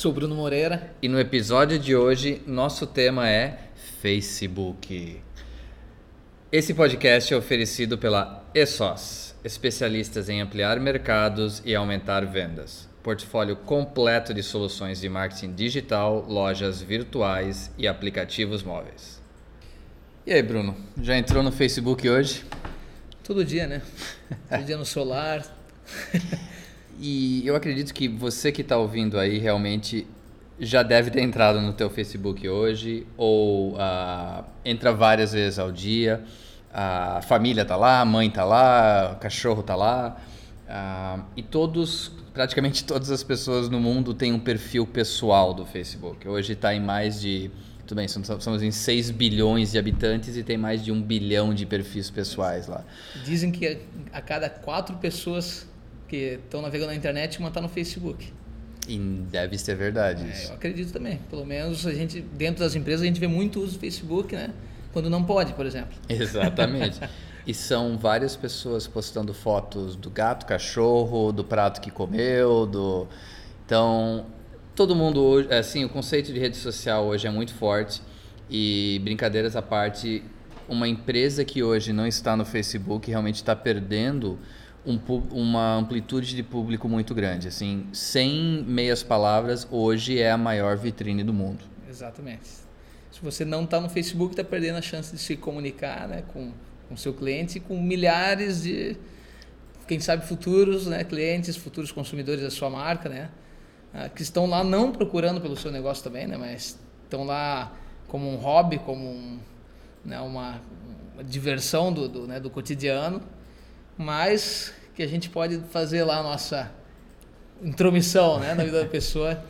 Sou Bruno Moreira. E no episódio de hoje, nosso tema é Facebook. Esse podcast é oferecido pela ESOS, especialistas em ampliar mercados e aumentar vendas portfólio completo de soluções de marketing digital, lojas virtuais e aplicativos móveis. E aí, Bruno, já entrou no Facebook hoje? Todo dia, né? Todo dia no celular. e eu acredito que você que está ouvindo aí realmente já deve ter entrado no teu Facebook hoje ou uh, entra várias vezes ao dia. A família tá lá, a mãe tá lá, o cachorro tá lá. Uh, e todos praticamente todas as pessoas no mundo têm um perfil pessoal do Facebook. Hoje está em mais de. Tudo bem, somos em 6 bilhões de habitantes e tem mais de um bilhão de perfis pessoais lá. Dizem que a cada quatro pessoas que estão navegando na internet, uma está no Facebook. E deve ser verdade é, eu acredito também. Pelo menos a gente, dentro das empresas, a gente vê muito uso do Facebook, né? Quando não pode, por exemplo. Exatamente. E são várias pessoas postando fotos do gato, cachorro, do prato que comeu, do então todo mundo hoje, assim, o conceito de rede social hoje é muito forte e brincadeiras à parte, uma empresa que hoje não está no Facebook realmente está perdendo um, uma amplitude de público muito grande. Assim, sem meias palavras, hoje é a maior vitrine do mundo. Exatamente. Se você não está no Facebook, está perdendo a chance de se comunicar né, com com seu cliente com milhares de, quem sabe, futuros né, clientes, futuros consumidores da sua marca, né? Ah, que estão lá não procurando pelo seu negócio também, né? Mas estão lá como um hobby, como um, né, uma, uma diversão do, do, né, do cotidiano, mas que a gente pode fazer lá a nossa intromissão né, na vida da pessoa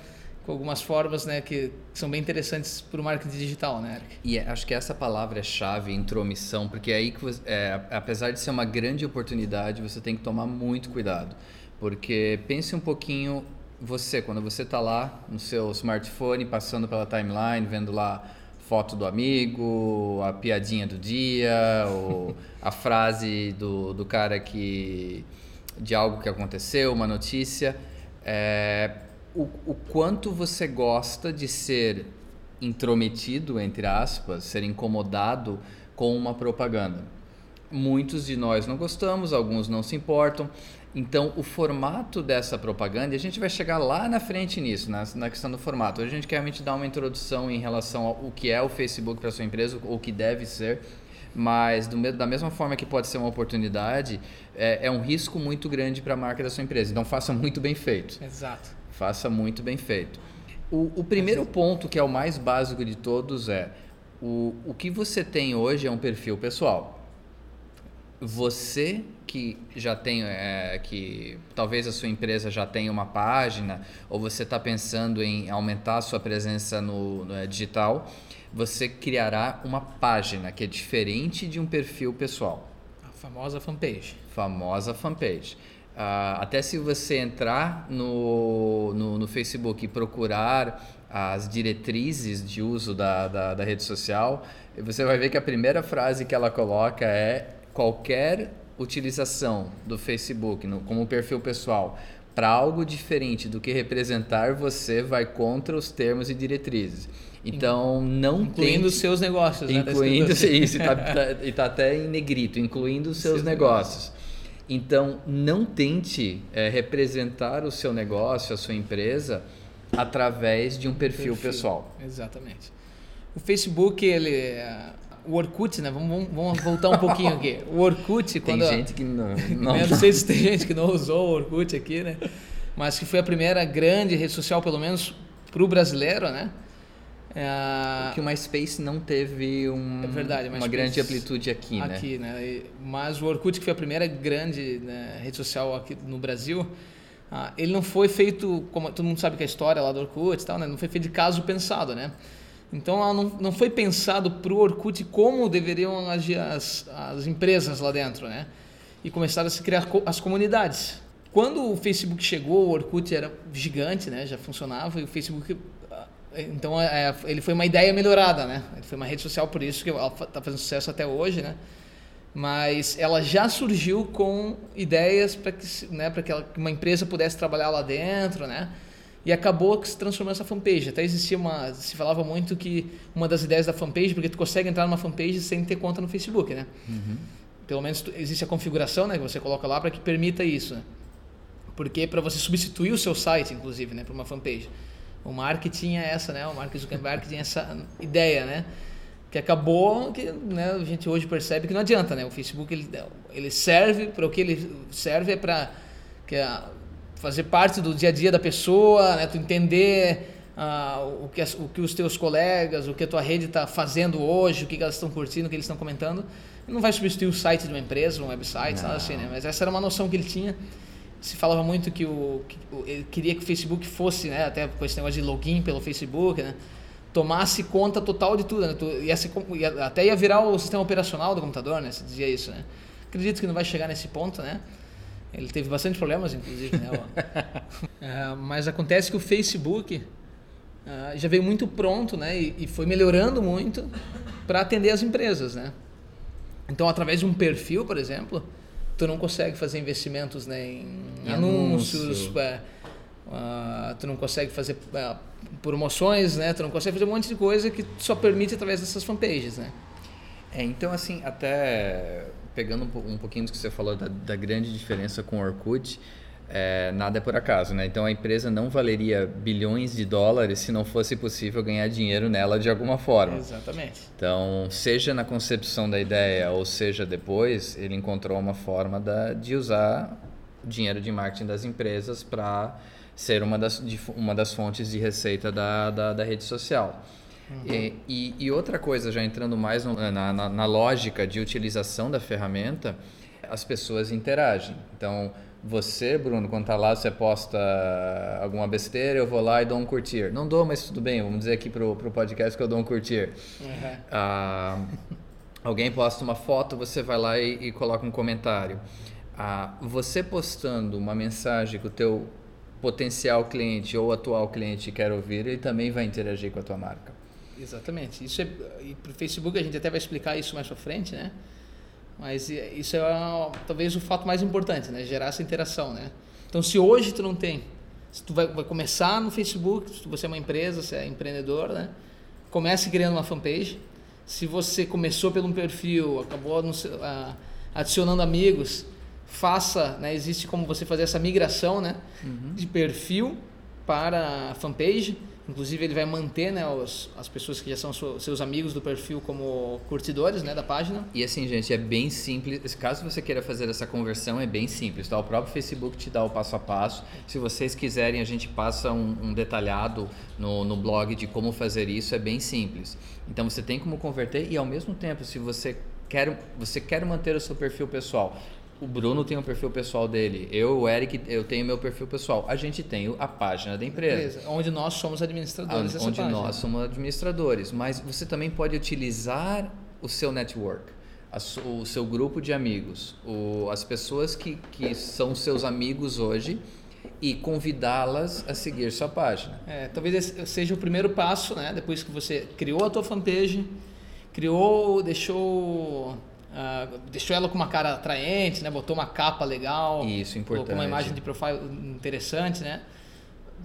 com algumas formas né, que são bem interessantes para o marketing digital, né, Eric? E é, acho que essa palavra é chave, intromissão, porque é aí que, você, é, apesar de ser uma grande oportunidade, você tem que tomar muito cuidado. Porque pense um pouquinho, você, quando você está lá no seu smartphone, passando pela timeline, vendo lá foto do amigo, a piadinha do dia, ou a frase do, do cara que de algo que aconteceu, uma notícia. É, o, o quanto você gosta de ser intrometido, entre aspas, ser incomodado com uma propaganda. Muitos de nós não gostamos, alguns não se importam. Então, o formato dessa propaganda, a gente vai chegar lá na frente nisso, na, na questão do formato. Hoje a gente quer realmente dar uma introdução em relação ao que é o Facebook para sua empresa, ou o que deve ser, mas do, da mesma forma que pode ser uma oportunidade, é, é um risco muito grande para a marca da sua empresa. Então, faça muito bem feito. Exato. Faça muito bem feito. O, o primeiro ponto, que é o mais básico de todos, é o, o que você tem hoje é um perfil pessoal. Você que já tem, é, que talvez a sua empresa já tenha uma página, ou você está pensando em aumentar a sua presença no, no digital, você criará uma página que é diferente de um perfil pessoal. A famosa fanpage. Famosa fanpage. Uh, até se você entrar no, no, no, Facebook e procurar as diretrizes de uso da, da, da, rede social, você vai ver que a primeira frase que ela coloca é qualquer utilização do Facebook no, como perfil pessoal para algo diferente do que representar você vai contra os termos e diretrizes. Então, não Incluindo os seus negócios, né? Incluindo, tá isso, e está tá, tá até em negrito, incluindo os seus, seus negócios. negócios. Então, não tente é, representar o seu negócio, a sua empresa, através de um perfil, perfil, pessoal. Exatamente. O Facebook, ele. O Orkut, né? Vamos, vamos voltar um pouquinho aqui. O Orkut, quando. Tem gente que não. Não, não sei se tem gente que não usou o Orkut aqui, né? Mas que foi a primeira grande rede social, pelo menos para o brasileiro, né? É... Que o MySpace não teve um, é verdade, uma grande amplitude aqui, né? Aqui, né? Mas o Orkut, que foi a primeira grande né, rede social aqui no Brasil, ah, ele não foi feito, como todo mundo sabe que a história lá do Orkut e tal, né? não foi feito de caso pensado, né? Então não, não foi pensado para o Orkut como deveriam agir as, as empresas lá dentro, né? E começaram a se criar as comunidades. Quando o Facebook chegou, o Orkut era gigante, né? Já funcionava e o Facebook ah, então é, ele foi uma ideia melhorada, né? Ele foi uma rede social por isso que está fazendo sucesso até hoje, né? Mas ela já surgiu com ideias para que, né, para que uma empresa pudesse trabalhar lá dentro, né? E acabou que se transformou essa fanpage. Até existia uma, se falava muito que uma das ideias da fanpage, porque tu consegue entrar numa fanpage sem ter conta no Facebook, né? Uhum. Pelo menos existe a configuração, né, que você coloca lá para que permita isso. Né? Porque para você substituir o seu site, inclusive, né, para uma fanpage. O Mark tinha essa, né? O Mark Zuckerberg tinha essa ideia, né? Que acabou que né, a gente hoje percebe que não adianta, né? O Facebook ele, ele serve para o que ele serve é para que a, fazer parte do dia a dia da pessoa, né? Tu entender uh, o, que as, o que os teus colegas, o que a tua rede está fazendo hoje, o que elas estão curtindo, o que eles estão comentando. Não vai substituir o site de uma empresa, um website, não. nada assim, né? Mas essa era uma noção que ele tinha se falava muito que o que, ele queria que o Facebook fosse, né, até com esse negócio de login pelo Facebook, né, tomasse conta total de tudo, né, tu, ia ser, ia, até ia virar o sistema operacional do computador, né, se dizia isso, né. Acredito que não vai chegar nesse ponto, né. Ele teve bastante problemas, inclusive, né. uh, mas acontece que o Facebook uh, já veio muito pronto, né, e, e foi melhorando muito para atender as empresas, né. Então, através de um perfil, por exemplo, tu não consegue fazer investimentos né, em, em anúncios, anúncio. é, uh, tu não consegue fazer uh, promoções, né? Tu não consegue fazer um monte de coisa que só permite através dessas fanpages, né? É, então assim, até pegando um pouquinho do que você falou da, da grande diferença com o Orkut, é, nada é por acaso, né? Então a empresa não valeria bilhões de dólares se não fosse possível ganhar dinheiro nela de alguma forma. Exatamente. Então, seja na concepção da ideia ou seja depois, ele encontrou uma forma da, de usar o dinheiro de marketing das empresas para ser uma das, uma das fontes de receita da, da, da rede social. Uhum. E, e, e, outra coisa, já entrando mais no, na, na, na lógica de utilização da ferramenta, as pessoas interagem. Então, você, Bruno, quando tá lá, você posta alguma besteira, eu vou lá e dou um curtir. Não dou, mas tudo bem, vamos dizer aqui pro, pro podcast que eu dou um curtir. Uhum. Ah, alguém posta uma foto, você vai lá e, e coloca um comentário. Ah, você postando uma mensagem que o teu potencial cliente ou atual cliente quer ouvir, ele também vai interagir com a tua marca. Exatamente. Isso é, e pro Facebook a gente até vai explicar isso mais para frente, né? Mas isso é talvez o fato mais importante, né? Gerar essa interação, né? Então, se hoje tu não tem, se tu vai, vai começar no Facebook, se você é uma empresa, se é empreendedor, né? Comece criando uma fanpage. Se você começou pelo um perfil, acabou adicionando amigos, faça, né? Existe como você fazer essa migração, né? Uhum. De perfil para fanpage Inclusive ele vai manter né, os, as pessoas que já são seus amigos do perfil como curtidores né, da página. E assim, gente, é bem simples. Caso você queira fazer essa conversão, é bem simples. Tá? O próprio Facebook te dá o passo a passo. Se vocês quiserem, a gente passa um, um detalhado no, no blog de como fazer isso. É bem simples. Então você tem como converter e ao mesmo tempo, se você quer, você quer manter o seu perfil pessoal, o Bruno tem o um perfil pessoal dele, eu, o Eric, eu tenho meu perfil pessoal. A gente tem a página da empresa. empresa onde nós somos administradores Onde página. nós somos administradores. Mas você também pode utilizar o seu network, o seu grupo de amigos, o, as pessoas que, que são seus amigos hoje e convidá-las a seguir sua página. É, talvez seja o primeiro passo, né? Depois que você criou a tua fanpage, criou, deixou Uh, deixou ela com uma cara atraente, né? Botou uma capa legal. Isso, importante. Colocou uma imagem de profile interessante, né?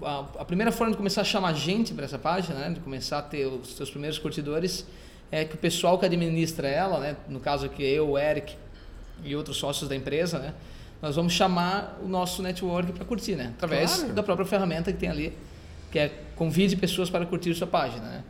A, a primeira forma de começar a chamar gente para essa página, né? De começar a ter os seus primeiros curtidores, é que o pessoal que administra ela, né? No caso aqui eu, o Eric e outros sócios da empresa, né? Nós vamos chamar o nosso network para curtir, né? Através claro. da própria ferramenta que tem ali, que é convide pessoas para curtir sua página, né?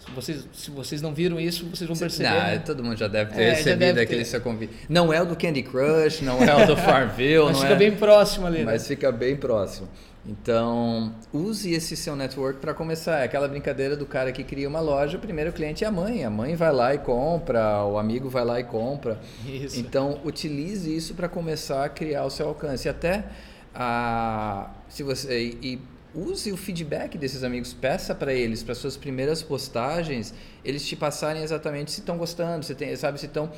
Se vocês, se vocês não viram isso, vocês vão perceber. Não, né? todo mundo já deve ter é, recebido deve aquele ter. seu convite. Não é o do Candy Crush, não é o do Farmville. Mas fica é... bem próximo ali. Mas né? fica bem próximo. Então, use esse seu network para começar. É aquela brincadeira do cara que cria uma loja, o primeiro cliente é a mãe. A mãe vai lá e compra, o amigo vai lá e compra. Isso. Então, utilize isso para começar a criar o seu alcance. Até Ah, se você e use o feedback desses amigos, peça para eles, para suas primeiras postagens, eles te passarem exatamente se estão gostando, se tem, sabe, se estão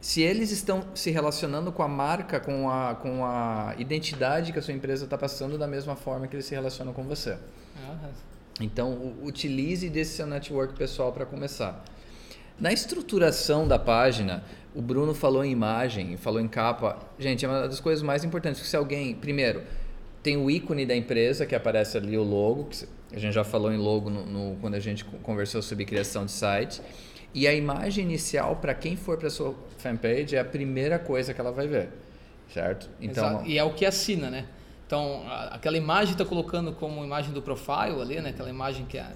se eles estão se relacionando com a marca, com a, com a identidade que a sua empresa está passando da mesma forma que eles se relacionam com você. Então, utilize desse seu network pessoal para começar. Na estruturação da página, o Bruno falou em imagem, falou em capa. Gente, é uma das coisas mais importantes. Se alguém, primeiro, tem o ícone da empresa que aparece ali, o logo, que a gente já falou em logo no, no quando a gente conversou sobre criação de site. E a imagem inicial, para quem for para sua fanpage, é a primeira coisa que ela vai ver, certo? Então, Exato. E é o que assina, né? Então, aquela imagem está colocando como imagem do profile ali, né? Aquela imagem que, é,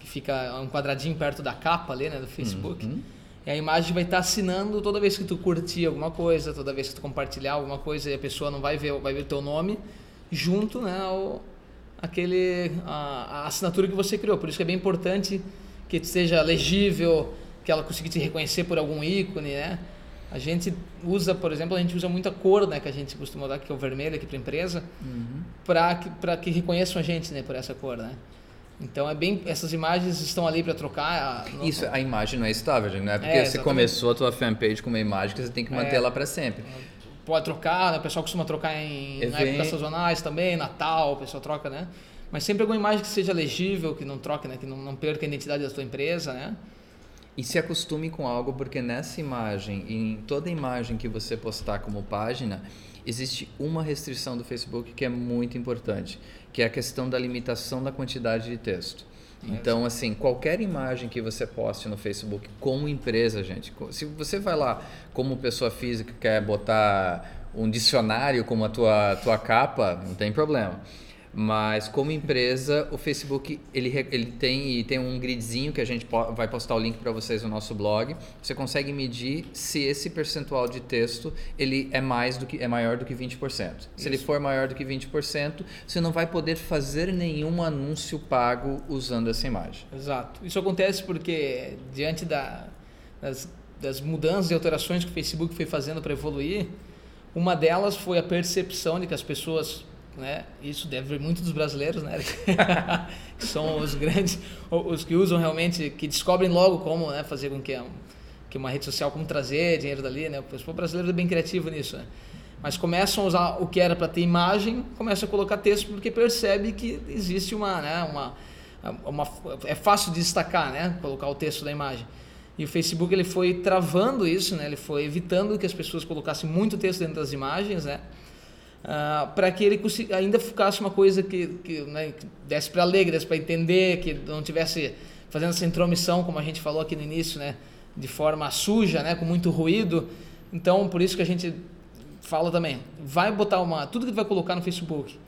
que fica um quadradinho perto da capa ali, né? Do Facebook. Uhum. E a imagem vai estar tá assinando toda vez que tu curtir alguma coisa, toda vez que tu compartilhar alguma coisa e a pessoa não vai ver, vai ver o teu nome junto, né? Ao, aquele, a, a assinatura que você criou. Por isso que é bem importante que seja legível, que ela consiga te reconhecer por algum ícone, né? A gente usa, por exemplo, a gente usa muita cor, né, que a gente costuma dar, que é o vermelho aqui para a empresa, uhum. para que, que reconheçam a gente, né, por essa cor, né? Então é bem, essas imagens estão ali para trocar. A, Isso, a imagem não é estável, não é porque é, você começou a tua fanpage com uma imagem que você tem que manter é, ela para sempre. Pode trocar, né? o pessoal costuma trocar em Event... épocas sazonais também, Natal, o pessoal troca, né? Mas sempre alguma imagem que seja legível, que não troque, né? Que não, não perca a identidade da sua empresa, né? E se acostume com algo, porque nessa imagem, em toda imagem que você postar como página, existe uma restrição do Facebook que é muito importante, que é a questão da limitação da quantidade de texto. Então, assim, qualquer imagem que você poste no Facebook como empresa, gente, se você vai lá como pessoa física quer botar um dicionário como a tua, tua capa, não tem problema. Mas como empresa, o Facebook ele, ele tem, tem um gridzinho que a gente vai postar o link para vocês no nosso blog. Você consegue medir se esse percentual de texto ele é mais do que é maior do que 20%. Se Isso. ele for maior do que 20%, você não vai poder fazer nenhum anúncio pago usando essa imagem. Exato. Isso acontece porque diante da, das, das mudanças e alterações que o Facebook foi fazendo para evoluir, uma delas foi a percepção de que as pessoas né? Isso deve vir muito dos brasileiros, né? que são os grandes, os que usam realmente, que descobrem logo como né, fazer com que, que uma rede social, como trazer dinheiro dali, né? O brasileiro é bem criativo nisso, né? Mas começam a usar o que era para ter imagem, começam a colocar texto porque percebe que existe uma, né, uma, uma, é fácil de destacar, né? Colocar o texto da imagem. E o Facebook ele foi travando isso, né? Ele foi evitando que as pessoas colocassem muito texto dentro das imagens, né? Uh, para que ele ainda ficasse uma coisa que, que, né, que desse para ler, desse para entender, que não tivesse fazendo essa intromissão, como a gente falou aqui no início, né, de forma suja, né, com muito ruído. Então, por isso que a gente fala também, vai botar uma, tudo que tu vai colocar no Facebook,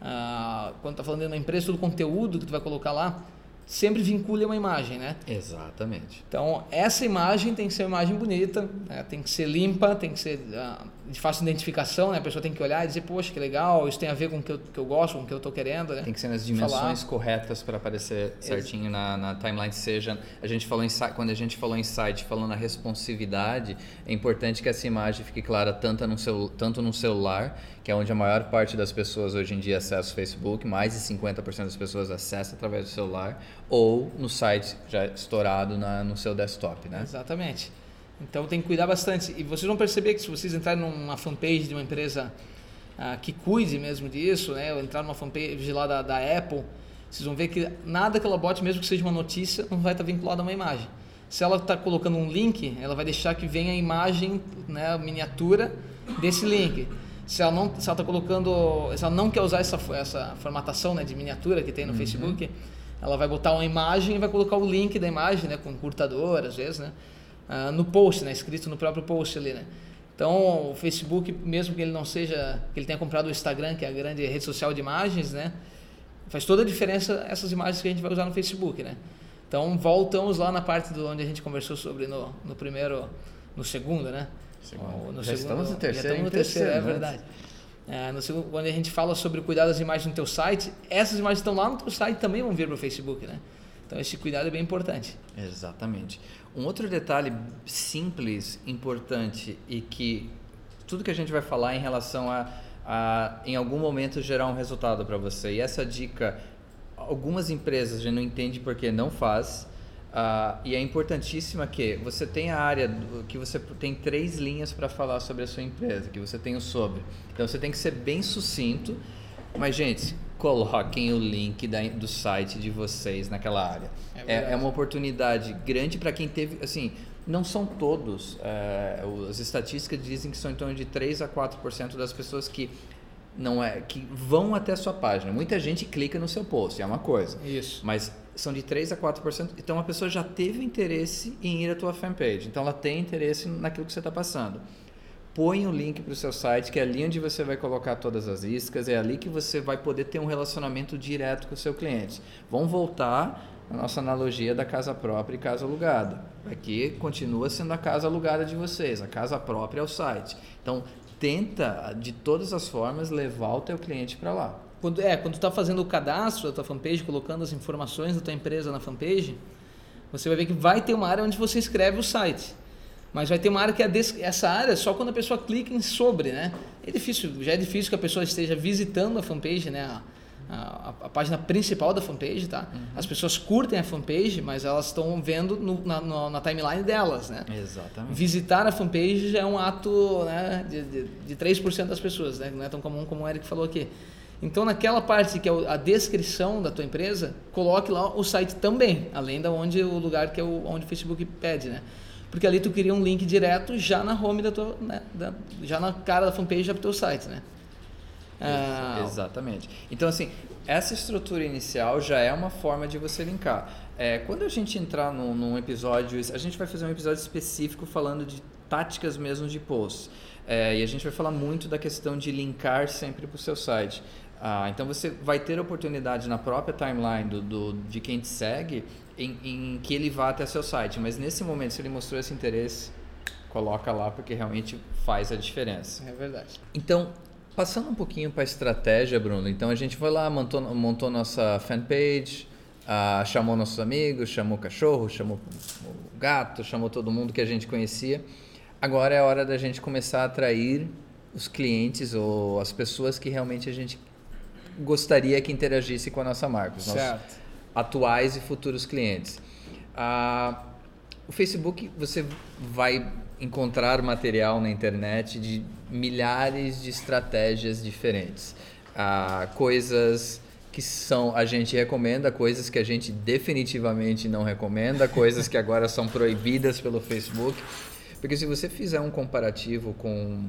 uh, quando está falando de uma empresa, todo o conteúdo que tu vai colocar lá, sempre vincule uma imagem, né? Exatamente. Então, essa imagem tem que ser uma imagem bonita, né? tem que ser limpa, tem que ser uh, de fácil identificação, né? A pessoa tem que olhar e dizer, poxa, que legal, isso tem a ver com o que eu, que eu gosto, com o que eu estou querendo, né? Tem que ser nas dimensões Falar. corretas para aparecer certinho na, na, timeline, seja... A gente falou em, quando a gente falou em site, falando na responsividade, é importante que essa imagem fique clara tanto no, celu, tanto no celular, que é onde a maior parte das pessoas hoje em dia acessa o Facebook, mais de 50% das pessoas acessam através do celular, ou no site já estourado na, no seu desktop, né? Exatamente. Então tem que cuidar bastante. E vocês vão perceber que se vocês entrarem numa fanpage de uma empresa ah, que cuide mesmo disso, né? Ou entrar numa fanpage lá da, da Apple, vocês vão ver que nada que ela bote, mesmo que seja uma notícia, não vai estar vinculado a uma imagem. Se ela está colocando um link, ela vai deixar que venha a imagem, né, a miniatura desse link. Se ela não está colocando, se ela não quer usar essa, essa formatação né, de miniatura que tem no uhum. Facebook, ela vai botar uma imagem e vai colocar o link da imagem, né, com curtador, às vezes, né, uh, no post, né, escrito no próprio post ali, né. Então, o Facebook, mesmo que ele não seja, que ele tenha comprado o Instagram, que é a grande rede social de imagens, né, faz toda a diferença essas imagens que a gente vai usar no Facebook, né. Então, voltamos lá na parte do onde a gente conversou sobre no, no primeiro, no segundo, né. Segundo. No já segundo, estamos no terceiro. Já estamos no terceiro, é né? verdade. É, no segundo, quando a gente fala sobre cuidar das imagens no teu site, essas imagens estão lá no teu site também vão vir para o Facebook, né? Então esse cuidado é bem importante. Exatamente. Um outro detalhe simples, importante e que tudo que a gente vai falar em relação a, a, em algum momento gerar um resultado para você. E essa dica, algumas empresas já não entendem porque não faz. Uh, e é importantíssima que você tenha a área do, que você tem três linhas para falar sobre a sua empresa, que você tem o sobre. Então você tem que ser bem sucinto, mas gente, coloquem o link da, do site de vocês naquela área. É, é, é uma oportunidade grande para quem teve, assim, não são todos. É, as estatísticas dizem que são em torno de 3 a 4% das pessoas que não é que vão até a sua página. Muita gente clica no seu post, é uma coisa. Isso. Mas são de 3 a 4%. Então a pessoa já teve interesse em ir à tua fanpage. Então ela tem interesse naquilo que você está passando. Põe o link para o seu site, que é ali onde você vai colocar todas as iscas, é ali que você vai poder ter um relacionamento direto com o seu cliente. Vão voltar a nossa analogia da casa própria e casa alugada. Aqui continua sendo a casa alugada de vocês, a casa própria é o site. Então, tenta de todas as formas levar o teu cliente para lá. Quando é, quando tu está fazendo o cadastro da tua fanpage, colocando as informações da tua empresa na fanpage, você vai ver que vai ter uma área onde você escreve o site. Mas vai ter uma área que é essa área só quando a pessoa clica em sobre, né? É difícil, já é difícil que a pessoa esteja visitando a fanpage, né? a, a, página principal da fanpage, tá? Uhum. As pessoas curtem a fanpage, mas elas estão vendo no, na, no, na, timeline delas, né? Exatamente. Visitar a fanpage já é um ato né, de, de, de 3% das pessoas, né? Não é tão comum como o Eric falou aqui. Então, naquela parte que é a descrição da tua empresa, coloque lá o site também, além da onde o lugar que é o, onde o Facebook pede, né? Porque ali tu cria um link direto já na home da tua, né? da, já na cara da fanpage já pro teu site, né? Ah, Exatamente. Então, assim, essa estrutura inicial já é uma forma de você linkar. É, quando a gente entrar num, num, episódio, a gente vai fazer um episódio específico falando de táticas mesmo de posts. É, e a gente vai falar muito da questão de linkar sempre para o seu site. Ah, então você vai ter oportunidade na própria timeline do, do de quem te segue em, em, que ele vá até seu site. Mas nesse momento, se ele mostrou esse interesse, coloca lá porque realmente faz a diferença. É verdade. Então, Passando um pouquinho para a estratégia, Bruno. Então a gente foi lá, montou, montou nossa fanpage, uh, chamou nossos amigos, chamou o cachorro, chamou o gato, chamou todo mundo que a gente conhecia. Agora é a hora da gente começar a atrair os clientes ou as pessoas que realmente a gente gostaria que interagisse com a nossa marca, os certo. nossos atuais e futuros clientes. Uh, o Facebook você vai encontrar material na internet de milhares de estratégias diferentes. Ah, coisas que são a gente recomenda, coisas que a gente definitivamente não recomenda, coisas que agora são proibidas pelo Facebook. Porque se você fizer um comparativo com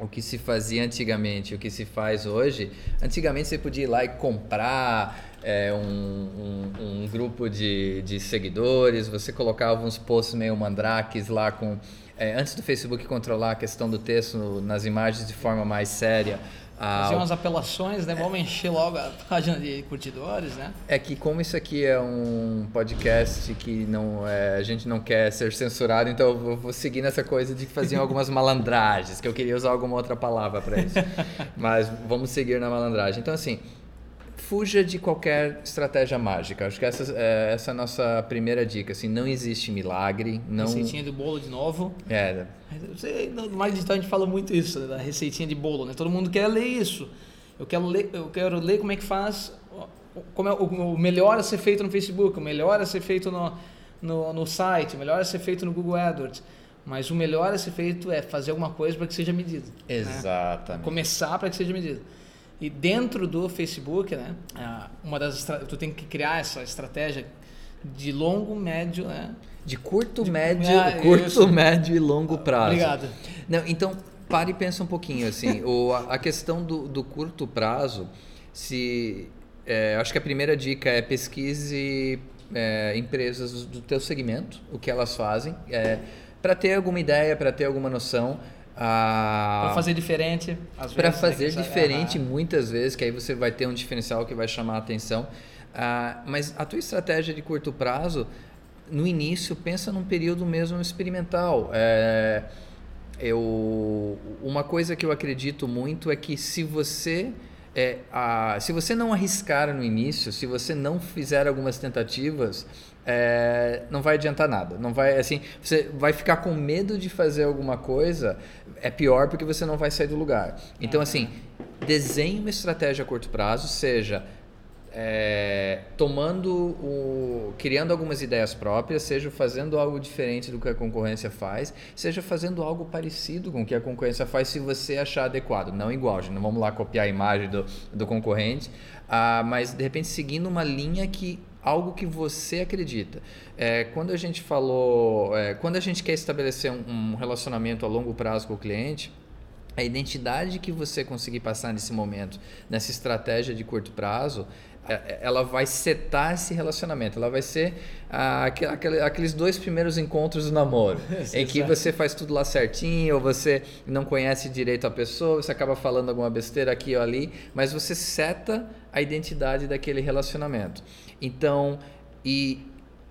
o que se fazia antigamente, o que se faz hoje, antigamente você podia ir lá e comprar é, um, um, um, grupo de, de seguidores, você colocava uns posts meio mandrakes lá com é, antes do Facebook controlar a questão do texto nas imagens de forma mais séria. Fazer umas apelações, né? Vamos encher logo a página de curtidores, né? É que como isso aqui é um podcast que não é, a gente não quer ser censurado, então eu vou seguir nessa coisa de que faziam algumas malandragens, que eu queria usar alguma outra palavra para isso. Mas vamos seguir na malandragem. Então assim, fuja de qualquer estratégia mágica. Acho que essa, é, essa é a nossa primeira dica. Assim, não existe milagre. Não... Receitinha do bolo de novo. É. No mais digital a gente fala muito isso, da receitinha de bolo. Né? Todo mundo quer ler isso. Eu quero ler, eu quero ler como é que faz, como é o, o melhor a ser feito no Facebook, o melhor a ser feito no, no, no site, o melhor a ser feito no Google AdWords. Mas o melhor a ser feito é fazer alguma coisa para que seja medido. Né? Exatamente. Né? Começar para que seja medido. E dentro do Facebook, né, uma das tu tem que criar essa estratégia de longo, médio, né? De curto, de, médio, ah, curto, isso. médio e longo prazo. Obrigado. Não, então pare e pensa um pouquinho assim. o, a, questão do, do curto prazo, se é, acho que a primeira dica é pesquise é, empresas do teu segmento, o que elas fazem, é, para ter alguma ideia, para ter alguma noção. Ah, para fazer diferente. Para né, fazer né, diferente muitas vezes, que aí você vai ter um diferencial que vai chamar a atenção. Ah, mas a tua estratégia de curto prazo, no início, pensa num período mesmo experimental. É, eu, uma coisa que eu acredito muito é que se você é, a, se você não arriscar no início, se você não fizer algumas tentativas, é, não vai adiantar nada. Não vai assim, você vai ficar com medo de fazer alguma coisa. É pior porque você não vai sair do lugar. Então, assim, desenhe uma estratégia a curto prazo, seja é, tomando o, criando algumas ideias próprias, seja fazendo algo diferente do que a concorrência faz, seja fazendo algo parecido com o que a concorrência faz, se você achar adequado, não igual, gente, não vamos lá copiar a imagem do, do concorrente, ah, mas de repente seguindo uma linha que algo que você acredita. É, quando a gente falou, é, quando a gente quer estabelecer um, um relacionamento a longo prazo com o cliente a identidade que você conseguir passar nesse momento, nessa estratégia de curto prazo, ela vai setar esse relacionamento. Ela vai ser ah, aqueles dois primeiros encontros do namoro, em que você faz tudo lá certinho, ou você não conhece direito a pessoa, você acaba falando alguma besteira aqui ou ali, mas você seta a identidade daquele relacionamento. Então, e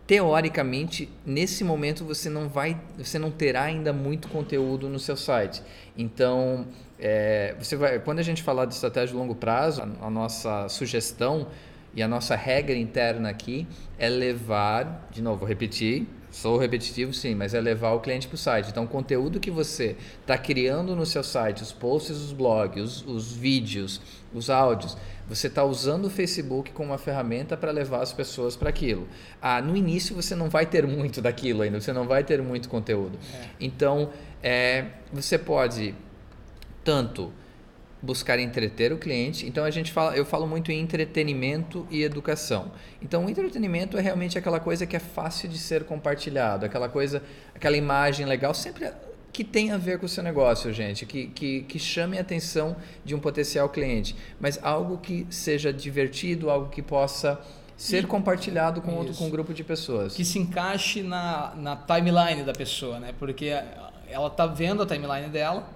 teoricamente, nesse momento você não vai, você não terá ainda muito conteúdo no seu site. Então, é, você vai, quando a gente falar de estratégia de longo prazo, a, a nossa sugestão e a nossa regra interna aqui é levar, de novo, vou repetir, sou repetitivo sim, mas é levar o cliente para o site. Então, o conteúdo que você está criando no seu site, os posts, os blogs, os, os vídeos, os áudios, você está usando o Facebook como uma ferramenta para levar as pessoas para aquilo. Ah, no início você não vai ter muito daquilo ainda, você não vai ter muito conteúdo. É. Então, é, você pode tanto buscar entreter o cliente. Então a gente fala, eu falo muito em entretenimento e educação. Então o entretenimento é realmente aquela coisa que é fácil de ser compartilhado, aquela coisa, aquela imagem legal, sempre que tem a ver com o seu negócio, gente, que, que, que chame a atenção de um potencial cliente, mas algo que seja divertido, algo que possa ser e, compartilhado com outro com um grupo de pessoas. Que se encaixe na, na timeline da pessoa, né? Porque ela está vendo a timeline dela,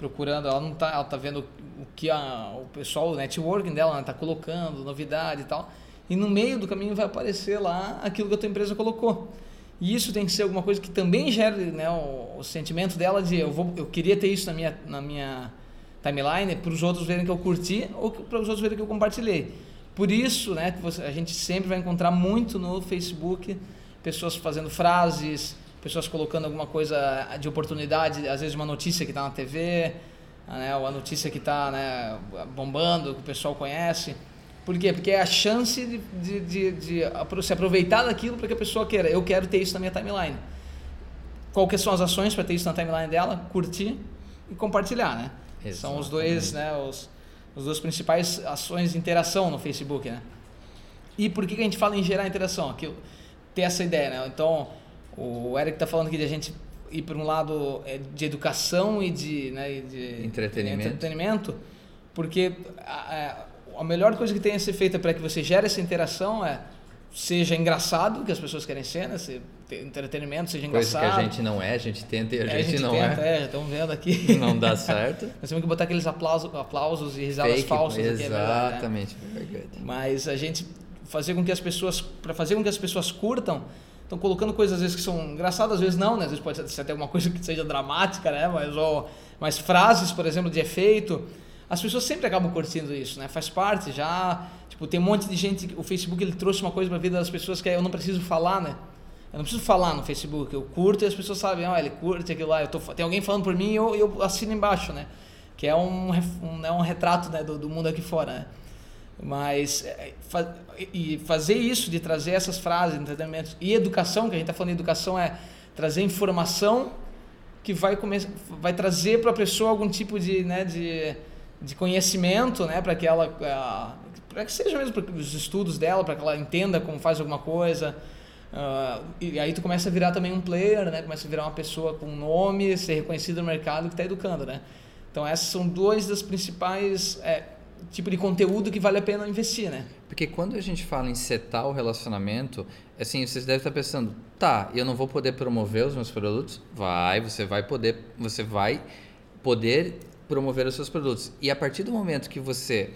procurando, ela não tá, ela tá vendo o que a, o pessoal, o networking dela está colocando, novidade e tal. E no meio do caminho vai aparecer lá aquilo que a tua empresa colocou. E isso tem que ser alguma coisa que também gere né, o, o sentimento dela de eu, vou, eu queria ter isso na minha, na minha timeline para os outros verem que eu curti ou para os outros verem que eu compartilhei. Por isso, né, que a gente sempre vai encontrar muito no Facebook pessoas fazendo frases, pessoas colocando alguma coisa de oportunidade, às vezes uma notícia que está na TV, né, ou a notícia que está né, bombando, que o pessoal conhece. Por quê? Porque é a chance de, de, de, de se aproveitar daquilo para que a pessoa queira. Eu quero ter isso na minha timeline. Quais são as ações para ter isso na timeline dela? Curtir e compartilhar, né? Exatamente. São os dois, né, os, os duas principais ações de interação no Facebook, né? E por que, que a gente fala em gerar interação? Aquilo, ter essa ideia, né? Então, o Eric está falando aqui de a gente ir para um lado é, de educação e de, né, de entretenimento. entretenimento, porque a, a melhor coisa que tem a ser feita para que você gere essa interação é seja engraçado, que as pessoas querem ser, né? Se, entretenimento, seja engraçado. Coisa que a gente não é, a gente tenta e a, é, gente, a gente não tenta, é. é. estamos vendo aqui. Não dá certo. Nós temos que botar aqueles aplausos, aplausos e risadas Fake, falsas exatamente, aqui, é verdade, né? Mas a gente fazer com que as pessoas, para fazer com que as pessoas curtam, estão colocando coisas às vezes que são engraçadas, às vezes não, né? Às vezes pode ser até alguma coisa que seja dramática, né? Mas, ou, mas frases, por exemplo, de efeito. As pessoas sempre acabam curtindo isso, né? Faz parte já. Tipo, tem um monte de gente. O Facebook ele trouxe uma coisa para a vida das pessoas que é, eu não preciso falar, né? Eu não preciso falar no Facebook. Eu curto e as pessoas sabem, ó, oh, ele curte aquilo lá. Eu tô, tem alguém falando por mim e eu, eu assino embaixo, né? Que é um, um, é um retrato né, do, do mundo aqui fora, né? Mas é, e fazer isso, de trazer essas frases, entretenimento e educação, que a gente está falando de educação, é trazer informação que vai, começar, vai trazer para a pessoa algum tipo de, né, de, de conhecimento, né, para que ela. para que seja mesmo para os estudos dela, para que ela entenda como faz alguma coisa. Uh, e aí tu começa a virar também um player, né? Começa a virar uma pessoa com nome, ser reconhecido no mercado que está educando, né? Então essas são duas das principais é, tipo de conteúdo que vale a pena investir, né? Porque quando a gente fala em setar o relacionamento, assim, vocês devem estar pensando, tá, eu não vou poder promover os meus produtos? Vai, você vai poder, você vai poder promover os seus produtos. E a partir do momento que você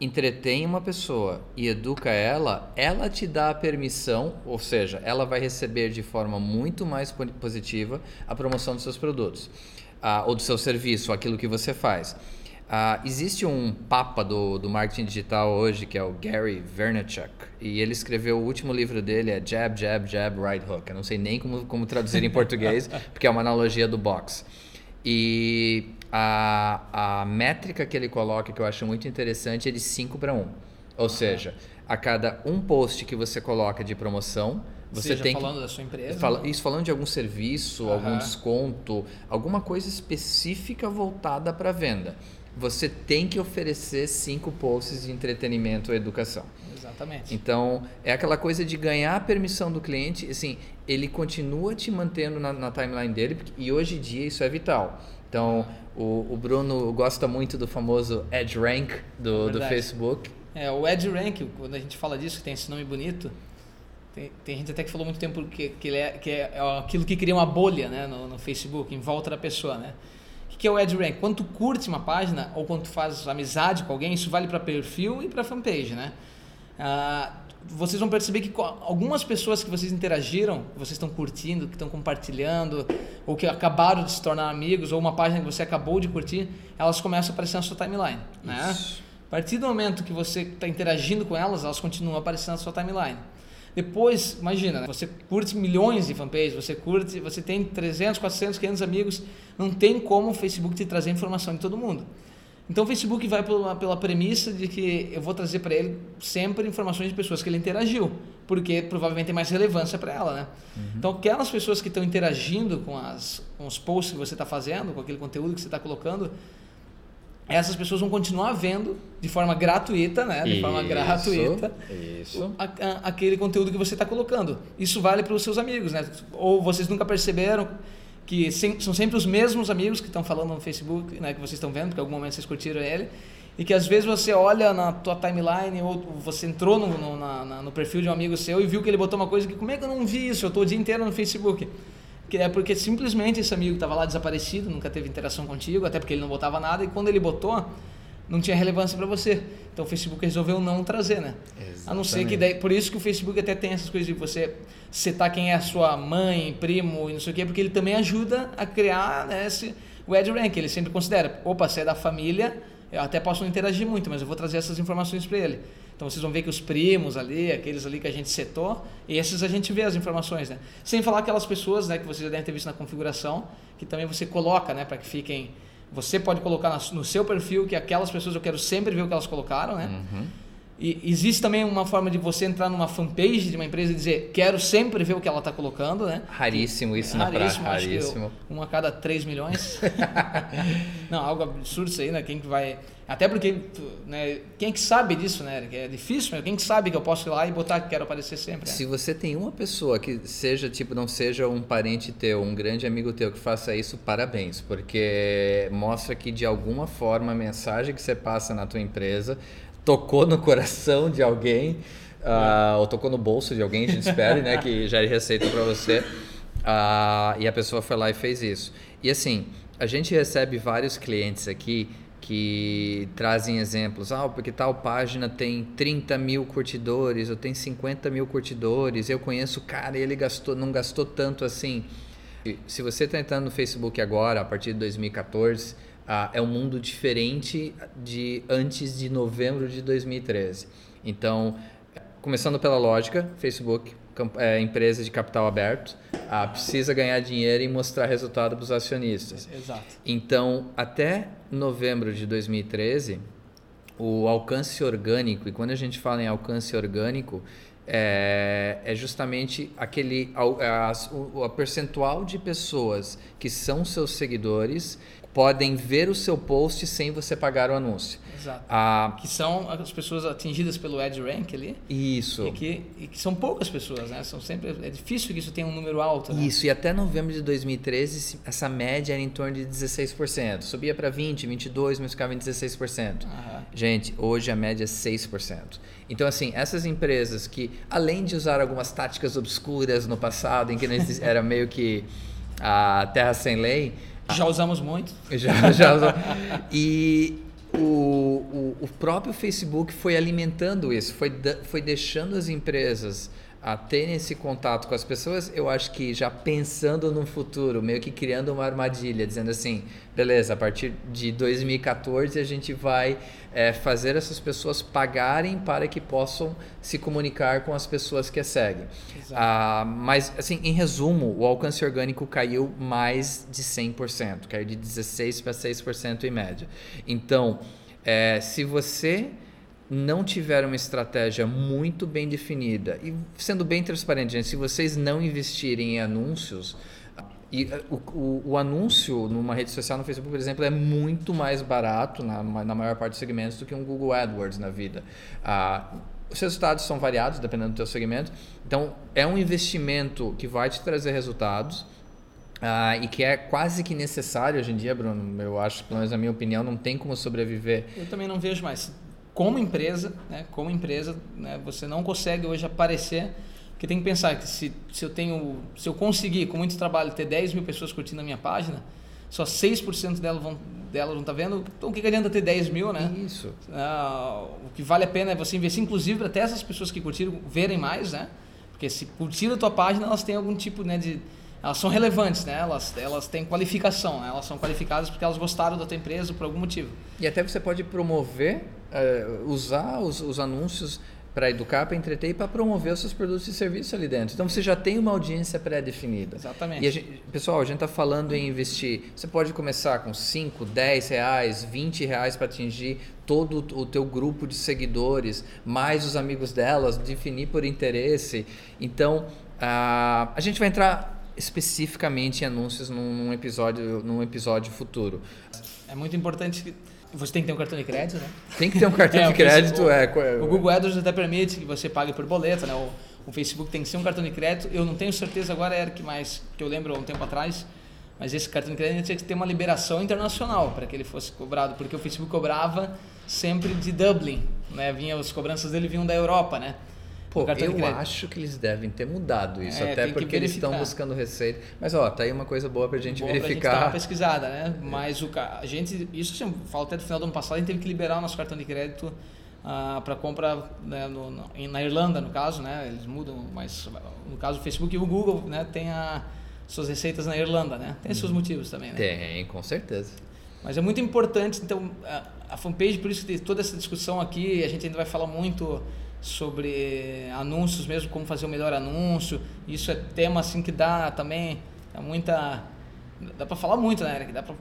entretém uma pessoa e educa ela, ela te dá a permissão, ou seja, ela vai receber de forma muito mais positiva a promoção dos seus produtos, ah, ou do seu serviço, aquilo que você faz. Uh, existe um papa do, do marketing digital hoje, que é o Gary Vaynerchuk, e ele escreveu o último livro dele, é Jab, Jab, Jab, Right Hook. Eu não sei nem como, como traduzir em português, porque é uma analogia do box. E a, a métrica que ele coloca, que eu acho muito interessante, é de 5 para 1. Ou seja, a cada um post que você coloca de promoção, você Seja tem falando que, da sua empresa. Fala, isso falando de algum serviço, Aham. algum desconto, alguma coisa específica voltada para venda. Você tem que oferecer cinco posts de entretenimento ou educação. Exatamente. Então, é aquela coisa de ganhar a permissão do cliente, assim, ele continua te mantendo na, na timeline dele, porque- e hoje em dia isso é vital. Então, o, o Bruno gosta muito do famoso Edge Rank do, do Verdade. Facebook. É, o Ed Rank, quando a gente fala disso, que tem esse nome bonito, tem, tem gente até que falou muito tempo que, que, ele é, que é aquilo que cria uma bolha né, no, no Facebook, em volta da pessoa. Né? O que é o Ed Rank? Quando tu curte uma página ou quando tu faz amizade com alguém, isso vale para perfil e para fanpage. Né? Ah, vocês vão perceber que algumas pessoas que vocês interagiram, que vocês estão curtindo, que estão compartilhando, ou que acabaram de se tornar amigos, ou uma página que você acabou de curtir, elas começam a aparecer na sua timeline. Né? A partir do momento que você está interagindo com elas, elas continuam aparecendo na sua timeline. Depois, imagina, né? você curte milhões de fanpages, você curte, você tem 300, 400, 500 amigos, não tem como o Facebook te trazer informação de todo mundo. Então o Facebook vai pela, pela premissa de que eu vou trazer para ele sempre informações de pessoas que ele interagiu, porque provavelmente tem mais relevância para ela, né? Então aquelas pessoas que estão interagindo com, as, com os posts que você está fazendo, com aquele conteúdo que você está colocando, essas pessoas vão continuar vendo de forma gratuita, né? De forma Isso, gratuita Isso. a- a- aquele conteúdo que você está colocando. Isso vale para os seus amigos, né? Ou vocês nunca perceberam que sem- são sempre os mesmos amigos que estão falando no Facebook, né? Que vocês estão vendo, porque em algum momento vocês curtiram ele. E que às vezes você olha na tua timeline ou você entrou no, no, na- no perfil de um amigo seu e viu que ele botou uma coisa que como é que eu não vi isso? Eu estou o dia inteiro no Facebook. Que é porque simplesmente esse amigo estava lá desaparecido, nunca teve interação contigo, até porque ele não botava nada e quando ele botou, não tinha relevância para você. Então o Facebook resolveu não trazer, né? A não ser que Exatamente. daí, por isso que o Facebook até tem essas coisas de você setar quem é a sua mãe, primo e não sei o quê, porque ele também ajuda a criar né, esse o Ed Rank. Ele sempre considera, opa, se é da família, eu até posso não interagir muito, mas eu vou trazer essas informações para ele. Então vocês vão ver que os primos ali, aqueles ali que a gente setou, esses a gente vê as informações, né? Sem falar aquelas pessoas, né, que vocês já devem ter visto na configuração, que também você coloca, né, para que fiquem você pode colocar no seu perfil que aquelas pessoas eu quero sempre ver o que elas colocaram, né? Uhum. E existe também uma forma de você entrar numa fanpage de uma empresa e dizer quero sempre ver o que ela está colocando, né? Raríssimo isso na. Raríssimo, Raríssimo. eu- uma a cada 3 milhões. Não, algo absurdo isso aí, né? Quem que vai. Até porque, né? Quem é que sabe disso, né? É difícil, mas quem que sabe que eu posso ir lá e botar que quero aparecer sempre. né? Se você tem uma pessoa que seja, tipo, não seja um parente teu, um grande amigo teu que faça isso, parabéns, porque mostra que de alguma forma a mensagem que você passa na tua empresa tocou no coração de alguém, ah, ou tocou no bolso de alguém, a gente espera, né, que gere receita para você, ah, e a pessoa foi lá e fez isso. E assim, a gente recebe vários clientes aqui que trazem exemplos. Ah, porque tal página tem 30 mil curtidores, ou tem 50 mil curtidores. Eu conheço o cara e ele gastou, não gastou tanto assim. Se você está entrando no Facebook agora, a partir de 2014, ah, é um mundo diferente de antes de novembro de 2013. Então, começando pela lógica, Facebook, é, empresa de capital aberto, ah, precisa ganhar dinheiro e mostrar resultado para os acionistas. Exato. Então, até novembro de 2013, o alcance orgânico, e quando a gente fala em alcance orgânico, é, é justamente aquele as- o, a percentual de pessoas que são seus seguidores podem ver o seu post sem você pagar o anúncio. Exato. Ah, Que são as pessoas atingidas pelo Ed Rank ali. isso. E que, e que são poucas pessoas, né? São sempre, é difícil que isso tenha um número alto, né? Isso, e até novembro de 2013, se- essa média era em torno de 16%. Subia para 20%, 22%, mas ficava em 16%. Aham. Gente, hoje a média é 6%. Então, assim, essas empresas que, além de usar algumas táticas obscuras no passado, em que era meio que a terra sem lei, Já usamos muito. já, já usou. E o, o, o próprio Facebook foi alimentando isso, foi, foi deixando as empresas a terem esse contato com as pessoas, eu acho que já pensando no futuro, meio que criando uma armadilha, dizendo assim, beleza, a partir de 2014 a gente vai é, fazer essas pessoas pagarem para que possam se comunicar com as pessoas que a seguem. Ah, mas, assim, em resumo, o alcance orgânico caiu mais de 100%, caiu de 16% para 6% em média. Então, é, se você não tiver uma estratégia muito bem definida e sendo bem transparente, gente, se vocês não investirem em anúncios, e eh, o, o, o, anúncio numa rede social, no Facebook, por exemplo, é muito mais barato na, na maior parte dos segmentos do que um Google AdWords na vida. Ah, os resultados são variados dependendo do teu segmento. Então, é um investimento que vai te trazer resultados. Ah, e que é quase que necessário hoje em dia, Bruno. Eu acho, pelo menos na minha opinião, não tem como sobreviver. Eu também não vejo mais como empresa, né, como empresa, né, você não consegue hoje aparecer, porque tem que pensar que se, se eu tenho, se eu conseguir com muito trabalho ter 10 mil pessoas curtindo a minha página, só 6% delas vão delas não tá vendo, então o que, que adianta ter 10 mil, né? Isso. Ah, o que vale a pena é você investir, inclusive, até essas pessoas que curtiram verem mais, né? Porque se curtiram a tua página, elas têm algum tipo né, de elas são relevantes, né? Elas, elas têm qualificação, né? elas são qualificadas porque elas gostaram da tua empresa por algum motivo. E até você pode promover, uh, usar os, os anúncios para educar, para entreter e para promover os seus produtos e serviços ali dentro. Então você já tem uma audiência pré-definida. Exatamente. A gente, pessoal, a gente está falando em investir. Você pode começar com 5, 10 reais, 20 reais para atingir todo o teu grupo de seguidores, mais os amigos delas, definir por interesse. Então uh, a gente vai entrar especificamente em anúncios num, num, episódio, num episódio futuro. É muito importante que você tem que ter um cartão de crédito, né? Tem que ter um cartão é, de crédito, o, é. O Google AdWords até permite que você pague por boleto, né? O, o, Facebook tem que ser um cartão de crédito. Eu não tenho certeza agora, era que mais que eu lembro há um tempo atrás, mas esse cartão de crédito tinha que ter uma liberação internacional para que ele fosse cobrado, porque o Facebook cobrava sempre de Dublin, né? Vinha as cobranças dele vinham da Europa, né? Pô, eu acho que eles devem ter mudado isso, é, até porque eles estão buscando receita. Mas ó, tá aí uma coisa boa pra gente boa verificar. Pra gente dar uma pesquisada, né? Mas o, a gente, isso assim, fala até do final do ano passado, a gente teve que liberar o nosso cartão de crédito ah, para compra né, no, no, na Irlanda, no caso, né? Eles mudam, mas no caso o Facebook e o Google, né, tem a, suas receitas na Irlanda, né? Tem seus uhum. motivos também, né? Tem, com certeza. Mas é muito importante, então, a, a fanpage, por isso que toda essa discussão aqui, a gente ainda vai falar muito sobre anúncios mesmo, como fazer o melhor anúncio. Isso é tema assim que dá também dá muita dá para falar muito, né, Eric? Dá para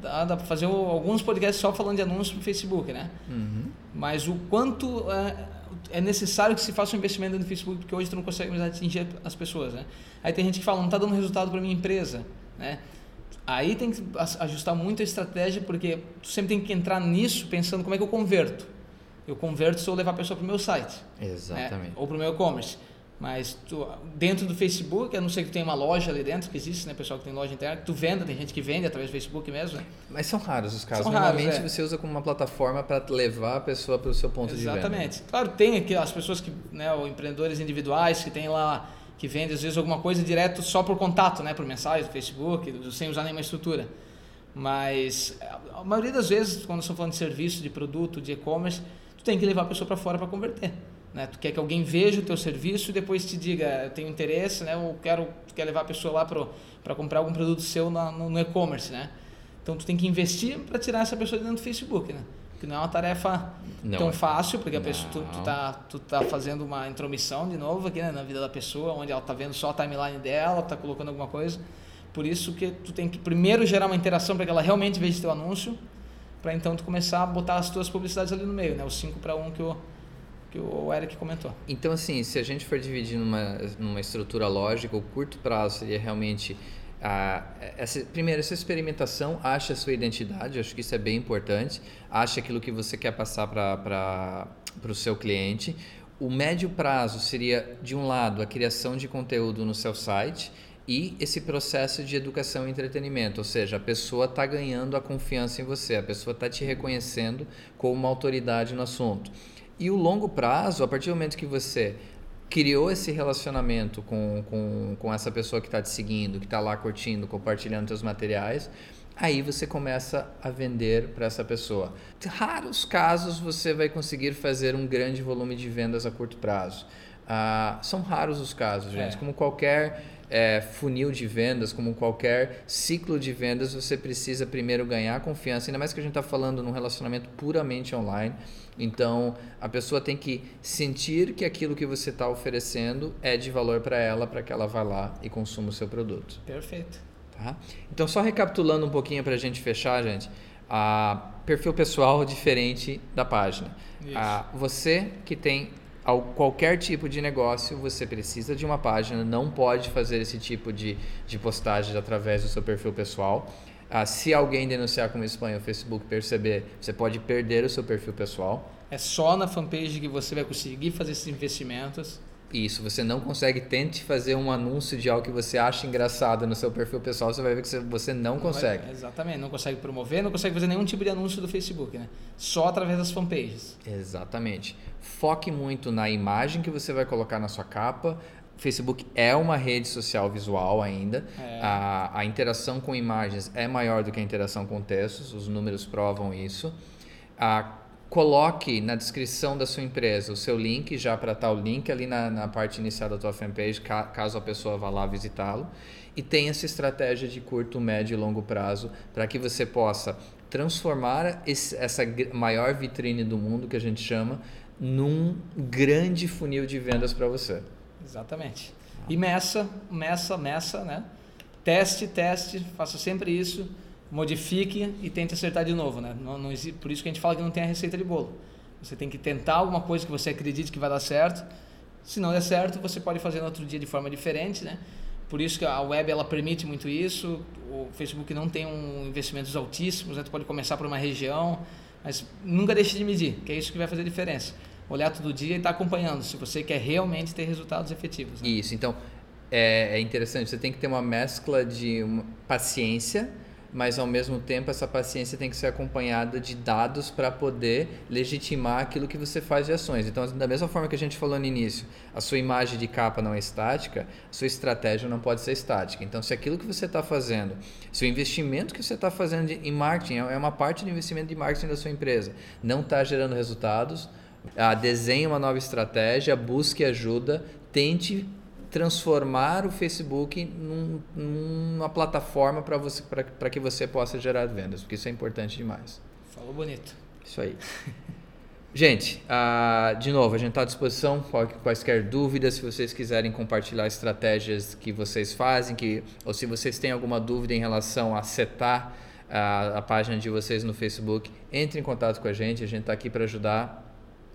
dá, dá para fazer alguns podcasts só falando de anúncios no Facebook, né? Uhum. Mas o quanto é, é, necessário que se faça um investimento no Facebook, porque hoje tu não consegue mais atingir as pessoas, né? Aí tem gente que fala, não está dando resultado para minha empresa, né? Aí tem que ajustar muito a estratégia, porque tu sempre tem que entrar nisso pensando como é que eu converto eu converto se eu levar a pessoa para o meu site. Né? Exatamente. Né? Ou para o meu e-commerce. Mas tu, dentro do Facebook, a não ser que tu tenha uma loja ali dentro, que existe, né? Pessoal que tem loja interna, tu venda, tem gente que vende através do Facebook mesmo, né? Mas são raros os casos. São Normalmente raros, é. você usa como uma plataforma para levar a pessoa para o seu ponto Exatamente. de venda. Exatamente. Claro, tem aqui as pessoas que, né, os empreendedores individuais que tem lá, que vendem às vezes alguma coisa direto só por contato, né? Por mensagem, do Facebook, sem usar nenhuma estrutura. Mas a maioria das vezes, quando estamos falando de serviço, de produto, de e-commerce, tem que levar a pessoa para fora para converter. Né? Tu quer que alguém veja o teu serviço e depois te diga, eu tenho interesse, né? ou quero, tu quer levar a pessoa lá para comprar algum produto seu na, no, no e-commerce. Né? Então tu tem que investir para tirar essa pessoa de dentro do Facebook. Né? Que não é uma tarefa não tão é. fácil, porque a pessoa, tu, tu, tá, tu tá fazendo uma intromissão de novo aqui né? na vida da pessoa, onde ela tá vendo só a timeline dela, tá colocando alguma coisa. Por isso que tu tem que primeiro gerar uma interação para que ela realmente veja teu anúncio para então tu começar a botar as tuas publicidades ali no meio, né? O 5 para 1 que o, que o Eric comentou. Então, assim, se a gente for dividir numa, numa estrutura lógica, o curto prazo seria realmente a, essa, primeiro, essa experimentação, acha a sua identidade, acho que isso é bem importante, acha aquilo que você quer passar para o seu cliente. O médio prazo seria, de um lado, a criação de conteúdo no seu site, e esse processo de educação e entretenimento, ou seja, a pessoa está ganhando a confiança em você, a pessoa está te reconhecendo como uma autoridade no assunto. E o longo prazo, a partir do momento que você criou esse relacionamento com, com, com essa pessoa que está te seguindo, que está lá curtindo, compartilhando seus materiais, aí você começa a vender para essa pessoa. Raros casos você vai conseguir fazer um grande volume de vendas a curto prazo Ah, são raros os casos, gente. É. Como qualquer é, funil de vendas, como qualquer ciclo de vendas, você precisa primeiro ganhar confiança, ainda mais que a gente está falando num relacionamento puramente online. Então, a pessoa tem que sentir que aquilo que você está oferecendo é de valor para ela, para que ela vá lá e consuma o seu produto. Perfeito. Tá? Então, só recapitulando um pouquinho para a gente fechar, gente. A perfil pessoal diferente da página. Isso. A, você que tem ao- qualquer tipo de negócio, você precisa de uma página, não pode fazer esse tipo de, de postagem através do seu perfil pessoal. Ah, se alguém denunciar como spam o Facebook perceber, você pode perder o seu perfil pessoal. É só na fanpage que você vai conseguir fazer esses investimentos. Isso, você não consegue, tente fazer um anúncio de algo que você acha engraçado no seu perfil pessoal, você vai ver que você- não consegue. Vai- exatamente. Não consegue promover, não consegue fazer nenhum tipo de anúncio do Facebook, né? Só através das fanpages. Exatamente. Foque muito na imagem que você vai colocar na sua capa. Facebook é uma rede social visual ainda. É. A, a interação com imagens é maior do que a interação com textos, os números provam isso. Ah, coloque na descrição da sua empresa o seu link, já para estar o link ali na, na parte inicial da tua fanpage, ca- caso a pessoa vá lá visitá-lo. E tenha essa estratégia de curto, médio e longo prazo para que você possa transformar esse- essa maior vitrine do mundo, que a gente chama, num grande funil de vendas para você. Exatamente. E meça, meça, meça, né? Teste, teste, faça sempre isso, modifique e tente acertar de novo, né? Não, não por isso que a gente fala que não tem a receita de bolo. Você tem que tentar alguma coisa que você acredite que vai dar certo. Se não der certo, você pode fazer no outro dia de forma diferente, né? Por isso que a web ela permite muito isso. O Facebook não tem um investimentos altíssimos, né? Tu pode começar por uma região, mas nunca deixe de medir, que é isso que vai fazer a diferença. Olhar todo dia e estar acompanhando, se você quer realmente ter resultados efetivos. Né? Isso, então é, é interessante, você tem que ter uma mescla de uma paciência, mas ao mesmo tempo essa paciência tem que ser acompanhada de dados para poder legitimar aquilo que você faz de ações. Então, da mesma forma que a gente falou no início, a sua imagem de capa não é estática, a sua estratégia não pode ser estática. Então, se aquilo que você está fazendo, se o investimento que você está fazendo em marketing é é uma parte do investimento de marketing da sua empresa, não está gerando resultados, ah, desenhe uma nova estratégia, busque ajuda, tente transformar o Facebook num- numa plataforma para você para que você possa gerar vendas, porque isso é importante demais. Falou bonito. Isso aí. Gente, ah, de novo, a gente está à disposição. Quaisquer dúvidas, se vocês quiserem compartilhar estratégias que vocês fazem, que, ou se vocês têm alguma dúvida em relação a setar ah, a página de vocês no Facebook, entre em contato com a gente. A gente está aqui para ajudar.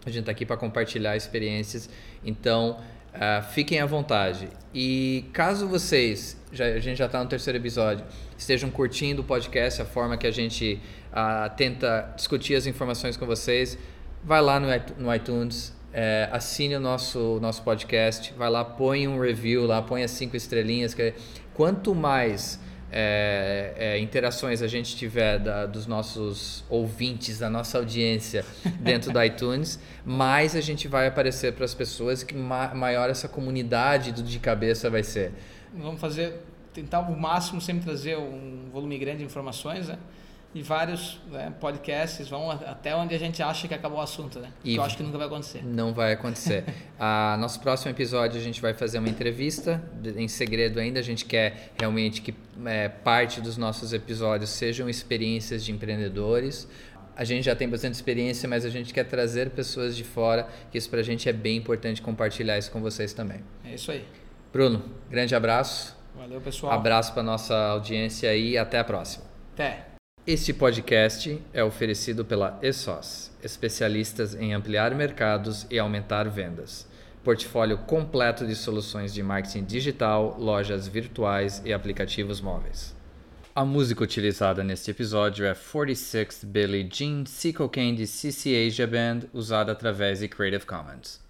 A gente está aqui para compartilhar experiências. Então, ah, fiquem à vontade. E caso vocês, já, a gente já está no terceiro episódio, estejam curtindo o podcast, a forma que a gente ah, tenta discutir as informações com vocês, vai lá no, iTu- no iTunes, é, assine o nosso, nosso podcast, vai lá, põe um review lá, põe as cinco estrelinhas. Que quanto mais é, é, interações a gente tiver da- dos nossos ouvintes, da nossa audiência dentro do iTunes, mais a gente vai aparecer para as pessoas e que ma- maior essa comunidade do de cabeça vai ser. Vamos fazer, tentar o máximo sempre trazer um volume grande de informações, né? E vários né, podcasts vão até onde a gente acha que acabou o assunto, né? E- Que eu acho que nunca vai acontecer. Não vai acontecer. a nosso próximo episódio a gente vai fazer uma entrevista em segredo ainda. A gente quer realmente que é, parte dos nossos episódios sejam experiências de empreendedores. A gente já tem bastante experiência, mas a gente quer trazer pessoas de fora, que isso pra gente é bem importante compartilhar isso com vocês também. É isso aí. Bruno, grande abraço. Valeu, pessoal. Abraço para nossa audiência e até a próxima. Até. Este podcast é oferecido pela ESOS, especialistas em ampliar mercados e aumentar vendas. Portfólio completo de soluções de marketing digital, lojas virtuais e aplicativos móveis. A música utilizada neste episódio é 46th Billie Jean Cocaine de CC Asia Band, usada através de Creative Commons.